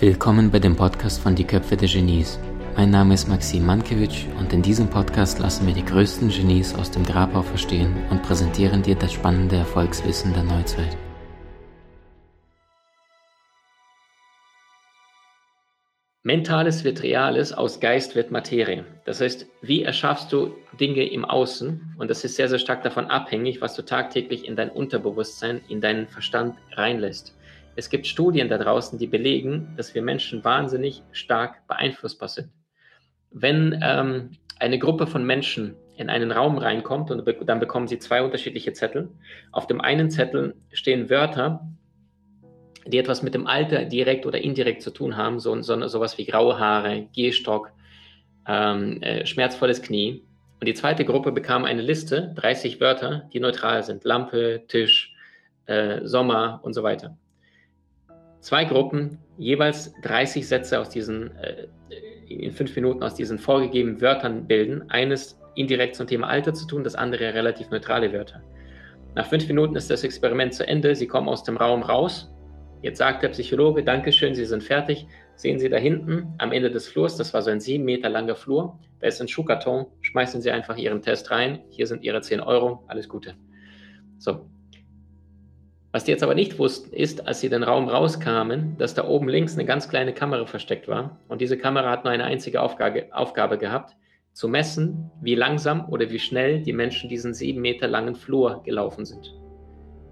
Willkommen bei dem Podcast von Die Köpfe der Genies. Mein Name ist Maxim Mankewitsch und in diesem Podcast lassen wir die größten Genies aus dem Grabau verstehen und präsentieren dir das spannende Erfolgswissen der Neuzeit. Mentales wird Reales, aus Geist wird Materie. Das heißt, wie erschaffst du Dinge im Außen? Und das ist sehr, sehr stark davon abhängig, was du tagtäglich in dein Unterbewusstsein, in deinen Verstand reinlässt. Es gibt Studien da draußen, die belegen, dass wir Menschen wahnsinnig stark beeinflussbar sind. Wenn ähm, eine Gruppe von Menschen in einen Raum reinkommt und dann bekommen sie zwei unterschiedliche Zettel. Auf dem einen Zettel stehen Wörter, die etwas mit dem Alter direkt oder indirekt zu tun haben, so, so sowas wie graue Haare, Gehstock, ähm, äh, schmerzvolles Knie. Und die zweite Gruppe bekam eine Liste, 30 Wörter, die neutral sind. Lampe, Tisch, äh, Sommer und so weiter zwei Gruppen, jeweils 30 Sätze aus diesen, äh, in fünf Minuten aus diesen vorgegebenen Wörtern bilden. Eines indirekt zum Thema Alter zu tun, das andere relativ neutrale Wörter. Nach fünf Minuten ist das Experiment zu Ende. Sie kommen aus dem Raum raus. Jetzt sagt der Psychologe, Dankeschön, Sie sind fertig. Sehen Sie da hinten am Ende des Flurs, das war so ein sieben Meter langer Flur, da ist ein Schuhkarton, schmeißen Sie einfach Ihren Test rein. Hier sind Ihre 10 Euro, alles Gute. So, was die jetzt aber nicht wussten, ist, als sie den Raum rauskamen, dass da oben links eine ganz kleine Kamera versteckt war. Und diese Kamera hat nur eine einzige Aufgabe, Aufgabe gehabt, zu messen, wie langsam oder wie schnell die Menschen diesen sieben Meter langen Flur gelaufen sind.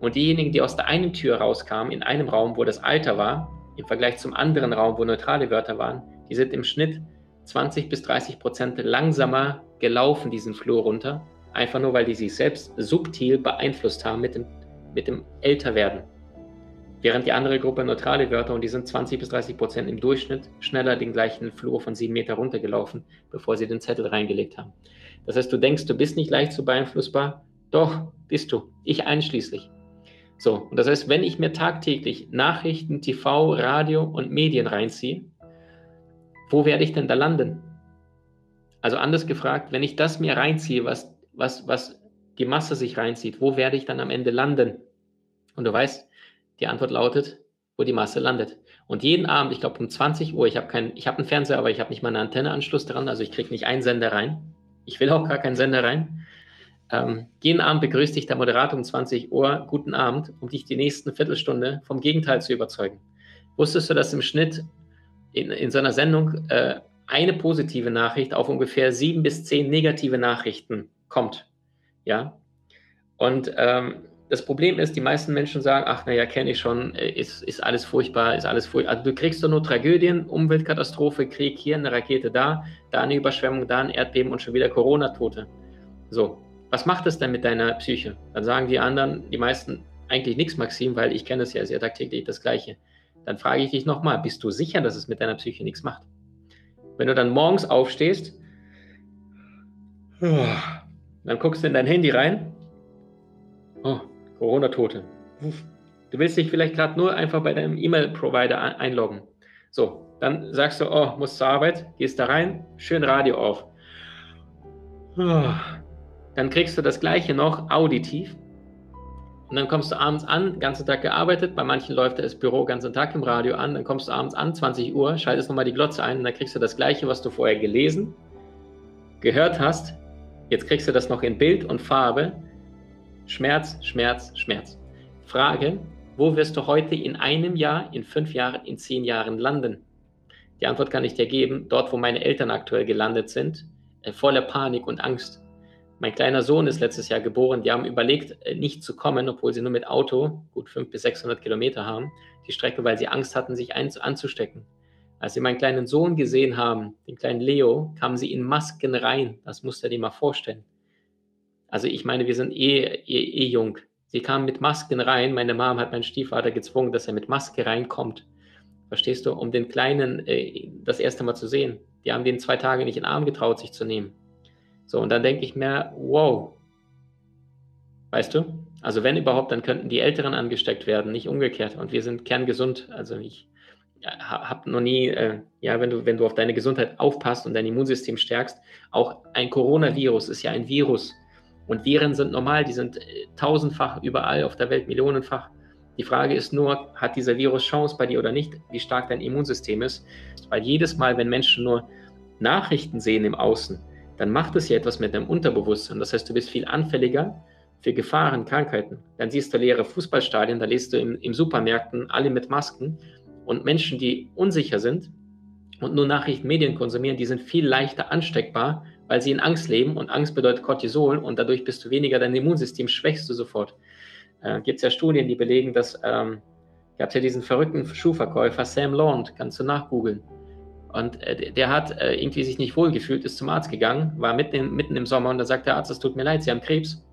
Und diejenigen, die aus der einen Tür rauskamen, in einem Raum, wo das Alter war, im Vergleich zum anderen Raum, wo neutrale Wörter waren, die sind im Schnitt 20 bis 30 Prozent langsamer gelaufen, diesen Flur runter, einfach nur, weil die sich selbst subtil beeinflusst haben mit dem mit dem Älterwerden. Während die andere Gruppe neutrale Wörter und die sind 20 bis 30 Prozent im Durchschnitt schneller den gleichen Flur von sieben Meter runtergelaufen, bevor sie den Zettel reingelegt haben. Das heißt, du denkst, du bist nicht leicht zu beeinflussbar. Doch, bist du. Ich einschließlich. So, und das heißt, wenn ich mir tagtäglich Nachrichten, TV, Radio und Medien reinziehe, wo werde ich denn da landen? Also anders gefragt, wenn ich das mir reinziehe, was, was, was die Masse sich reinzieht, wo werde ich dann am Ende landen? Und du weißt, die Antwort lautet, wo die Masse landet. Und jeden Abend, ich glaube um 20 Uhr, ich habe kein, ich habe einen Fernseher, aber ich habe nicht mal einen Antenneanschluss dran, also ich kriege nicht einen Sender rein. Ich will auch gar keinen Sender rein. Ähm, jeden Abend begrüßt dich der Moderator um 20 Uhr, guten Abend, um dich die nächsten Viertelstunde vom Gegenteil zu überzeugen. Wusstest du, dass im Schnitt in, in so einer Sendung äh, eine positive Nachricht auf ungefähr sieben bis zehn negative Nachrichten kommt? Ja. Und ähm, das Problem ist, die meisten Menschen sagen, ach naja, kenne ich schon, äh, ist, ist alles furchtbar, ist alles furchtbar. Also du kriegst doch nur Tragödien, Umweltkatastrophe, Krieg, hier eine Rakete da, da eine Überschwemmung, da ein Erdbeben und schon wieder Corona-Tote. So, was macht das denn mit deiner Psyche? Dann sagen die anderen, die meisten, eigentlich nichts, Maxim, weil ich kenne es ja sehr tagtäglich das Gleiche. Dann frage ich dich nochmal, bist du sicher, dass es mit deiner Psyche nichts macht? Wenn du dann morgens aufstehst, dann guckst du in dein Handy rein. Oh, Corona-Tote. Du willst dich vielleicht gerade nur einfach bei deinem E-Mail-Provider einloggen. So, dann sagst du, oh, musst zur Arbeit, gehst da rein, schön Radio auf. Oh. Dann kriegst du das gleiche noch auditiv. Und dann kommst du abends an, ganzen Tag gearbeitet. Bei manchen läuft das Büro ganzen Tag im Radio an. Dann kommst du abends an, 20 Uhr, schaltest nochmal die Glotze ein und dann kriegst du das gleiche, was du vorher gelesen, gehört hast, Jetzt kriegst du das noch in Bild und Farbe. Schmerz, Schmerz, Schmerz. Frage, wo wirst du heute in einem Jahr, in fünf Jahren, in zehn Jahren landen? Die Antwort kann ich dir geben, dort, wo meine Eltern aktuell gelandet sind, äh, voller Panik und Angst. Mein kleiner Sohn ist letztes Jahr geboren. Die haben überlegt, äh, nicht zu kommen, obwohl sie nur mit Auto gut 500 bis 600 Kilometer haben. Die Strecke, weil sie Angst hatten, sich anzustecken. Als sie meinen kleinen Sohn gesehen haben, den kleinen Leo, kamen sie in Masken rein. Das musst du dir mal vorstellen. Also ich meine, wir sind eh, eh, eh jung. Sie kamen mit Masken rein. Meine Mom hat meinen Stiefvater gezwungen, dass er mit Maske reinkommt. Verstehst du? Um den Kleinen äh, das erste Mal zu sehen. Die haben den zwei Tage nicht in den Arm getraut, sich zu nehmen. So, und dann denke ich mir, wow. Weißt du? Also wenn überhaupt, dann könnten die Älteren angesteckt werden, nicht umgekehrt. Und wir sind kerngesund. Also ich, habe noch nie, äh, ja, wenn du, wenn du auf deine Gesundheit aufpasst und dein Immunsystem stärkst, auch ein Coronavirus ist ja ein Virus. Und Viren sind normal, die sind äh, tausendfach überall auf der Welt, millionenfach. Die Frage ist nur, hat dieser Virus Chance bei dir oder nicht, wie stark dein Immunsystem ist? Weil jedes Mal, wenn Menschen nur Nachrichten sehen im Außen, dann macht es ja etwas mit deinem Unterbewusstsein. Das heißt, du bist viel anfälliger für Gefahren, Krankheiten. Dann siehst du leere Fußballstadien, da liest du im, im Supermärkten alle mit Masken und Menschen, die unsicher sind und nur Nachrichten, Medien konsumieren, die sind viel leichter ansteckbar, weil sie in Angst leben und Angst bedeutet Cortisol und dadurch bist du weniger, dein Immunsystem schwächst du sofort. Äh, Gibt es ja Studien, die belegen, dass, ähm, gab es ja diesen verrückten Schuhverkäufer Sam Laund, kannst du nachgoogeln. Und äh, der hat äh, irgendwie sich nicht wohl gefühlt, ist zum Arzt gegangen, war mitten, in, mitten im Sommer und da sagt der Arzt, es tut mir leid, Sie haben Krebs.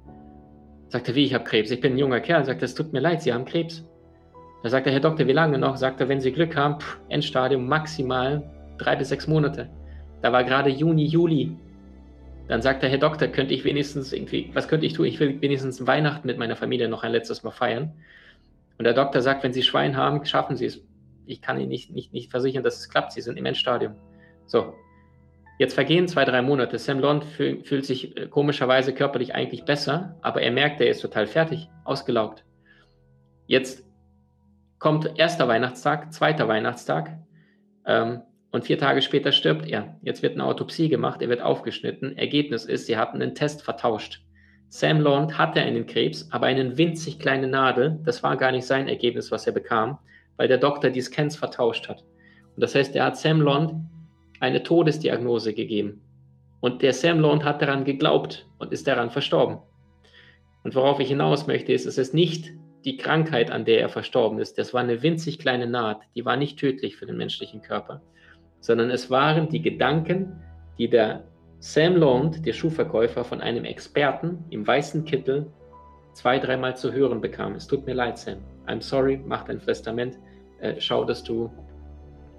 Sagt er, wie, ich habe Krebs? Ich bin ein junger Kerl. Sagt er, es tut mir leid, Sie haben Krebs. Da sagt der Herr Doktor, wie lange noch? Sagt er, wenn Sie Glück haben, pff, Endstadium maximal drei bis sechs Monate. Da war gerade Juni, Juli. Dann sagt der Herr Doktor, könnte ich wenigstens irgendwie, was könnte ich tun? Ich will wenigstens Weihnachten mit meiner Familie noch ein letztes Mal feiern. Und der Doktor sagt, wenn Sie Schwein haben, schaffen Sie es ich kann Ihnen nicht, nicht, nicht versichern, dass es klappt. Sie sind im Endstadium. So, jetzt vergehen zwei, drei Monate. Sam Lond fühl, fühlt sich äh, komischerweise körperlich eigentlich besser, aber er merkt, er ist total fertig, ausgelaugt. Jetzt kommt erster Weihnachtstag, zweiter Weihnachtstag ähm, und vier Tage später stirbt er. Jetzt wird eine Autopsie gemacht, er wird aufgeschnitten. Ergebnis ist, sie hatten den Test vertauscht. Sam Lond hatte einen Krebs, aber eine winzig kleine Nadel. Das war gar nicht sein Ergebnis, was er bekam weil der Doktor die Scans vertauscht hat. Und das heißt, er hat Sam Lond eine Todesdiagnose gegeben. Und der Sam Lond hat daran geglaubt und ist daran verstorben. Und worauf ich hinaus möchte, ist, es ist nicht die Krankheit, an der er verstorben ist. Das war eine winzig kleine Naht, die war nicht tödlich für den menschlichen Körper, sondern es waren die Gedanken, die der Sam Lond, der Schuhverkäufer, von einem Experten im weißen Kittel zwei, dreimal zu hören bekam. Es tut mir leid, Sam. I'm sorry, mach dein Testament äh, schau, dass du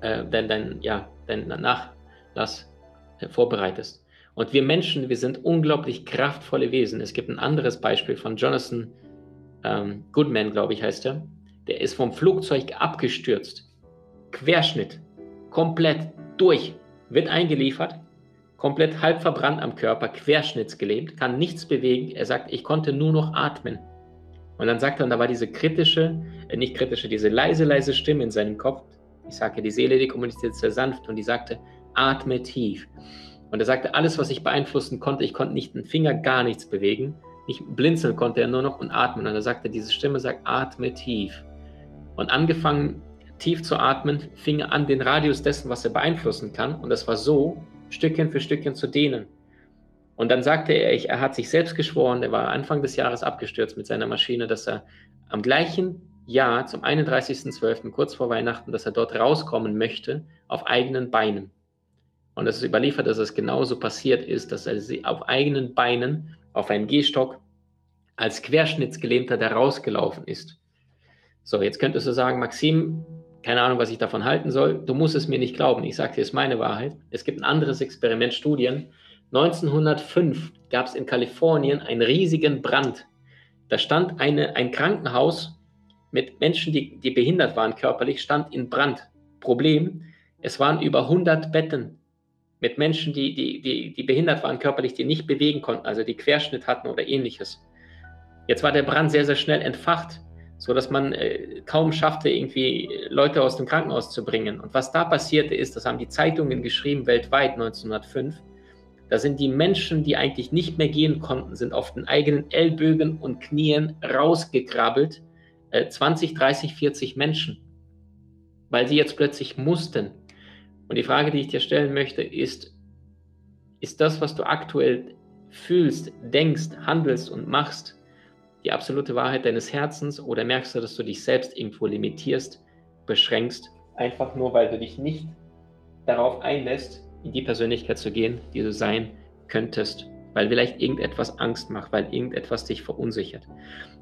äh, dein, dein, ja, dein Nachlass äh, vorbereitest. Und wir Menschen, wir sind unglaublich kraftvolle Wesen. Es gibt ein anderes Beispiel von Jonathan ähm, Goodman, glaube ich, heißt er. Der ist vom Flugzeug abgestürzt. Querschnitt. Komplett durch. Wird eingeliefert. Komplett halb verbrannt am Körper, querschnittsgelähmt, kann nichts bewegen. Er sagt, ich konnte nur noch atmen. Und dann sagt er, und da war diese kritische, äh, nicht kritische, diese leise, leise Stimme in seinem Kopf. Ich sage die Seele, die kommuniziert sehr sanft und die sagte, atme tief. Und er sagte, alles, was ich beeinflussen konnte, ich konnte nicht einen Finger, gar nichts bewegen. Nicht blinzeln konnte er nur noch und atmen. Und er sagte, diese Stimme sagt, atme tief. Und angefangen tief zu atmen, fing er an, den Radius dessen, was er beeinflussen kann. Und das war so, Stückchen für Stückchen zu dehnen. Und dann sagte er, er hat sich selbst geschworen, er war Anfang des Jahres abgestürzt mit seiner Maschine, dass er am gleichen Jahr, zum 31.12., kurz vor Weihnachten, dass er dort rauskommen möchte, auf eigenen Beinen. Und es ist überliefert, dass es genauso passiert ist, dass er auf eigenen Beinen auf einen Gehstock als Querschnittsgelähmter da rausgelaufen ist. So, jetzt könntest du sagen, Maxim, keine Ahnung, was ich davon halten soll. Du musst es mir nicht glauben. Ich sage dir, es ist meine Wahrheit. Es gibt ein anderes Experiment, Studien, 1905 gab es in Kalifornien einen riesigen Brand. Da stand eine, ein Krankenhaus mit Menschen, die, die behindert waren körperlich, stand in Brand. Problem, es waren über 100 Betten mit Menschen, die, die, die, die behindert waren körperlich, die nicht bewegen konnten, also die Querschnitt hatten oder ähnliches. Jetzt war der Brand sehr, sehr schnell entfacht, sodass man äh, kaum schaffte, irgendwie Leute aus dem Krankenhaus zu bringen. Und was da passierte ist, das haben die Zeitungen geschrieben weltweit 1905, da sind die Menschen, die eigentlich nicht mehr gehen konnten, sind auf den eigenen Ellbögen und Knien rausgekrabbelt. Äh, 20, 30, 40 Menschen, weil sie jetzt plötzlich mussten. Und die Frage, die ich dir stellen möchte, ist, ist das, was du aktuell fühlst, denkst, handelst und machst, die absolute Wahrheit deines Herzens oder merkst du, dass du dich selbst irgendwo limitierst, beschränkst, einfach nur, weil du dich nicht darauf einlässt, in die Persönlichkeit zu gehen, die du sein könntest, weil vielleicht irgendetwas Angst macht, weil irgendetwas dich verunsichert.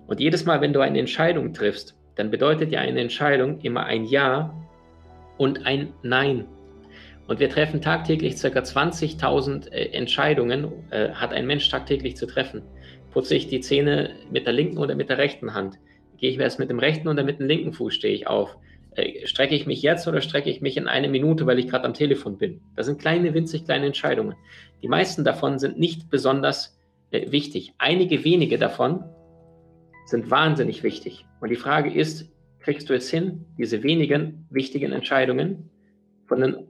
Und jedes Mal, wenn du eine Entscheidung triffst, dann bedeutet ja eine Entscheidung immer ein Ja und ein Nein. Und wir treffen tagtäglich ca. 20.000 äh, Entscheidungen, äh, hat ein Mensch tagtäglich zu treffen. Putze ich die Zähne mit der linken oder mit der rechten Hand? Gehe ich erst mit dem rechten oder mit dem linken Fuß stehe ich auf? Äh, strecke ich mich jetzt oder strecke ich mich in eine Minute, weil ich gerade am Telefon bin? Das sind kleine, winzig kleine Entscheidungen. Die meisten davon sind nicht besonders äh, wichtig. Einige wenige davon sind wahnsinnig wichtig. Und die Frage ist, kriegst du es hin, diese wenigen wichtigen Entscheidungen von den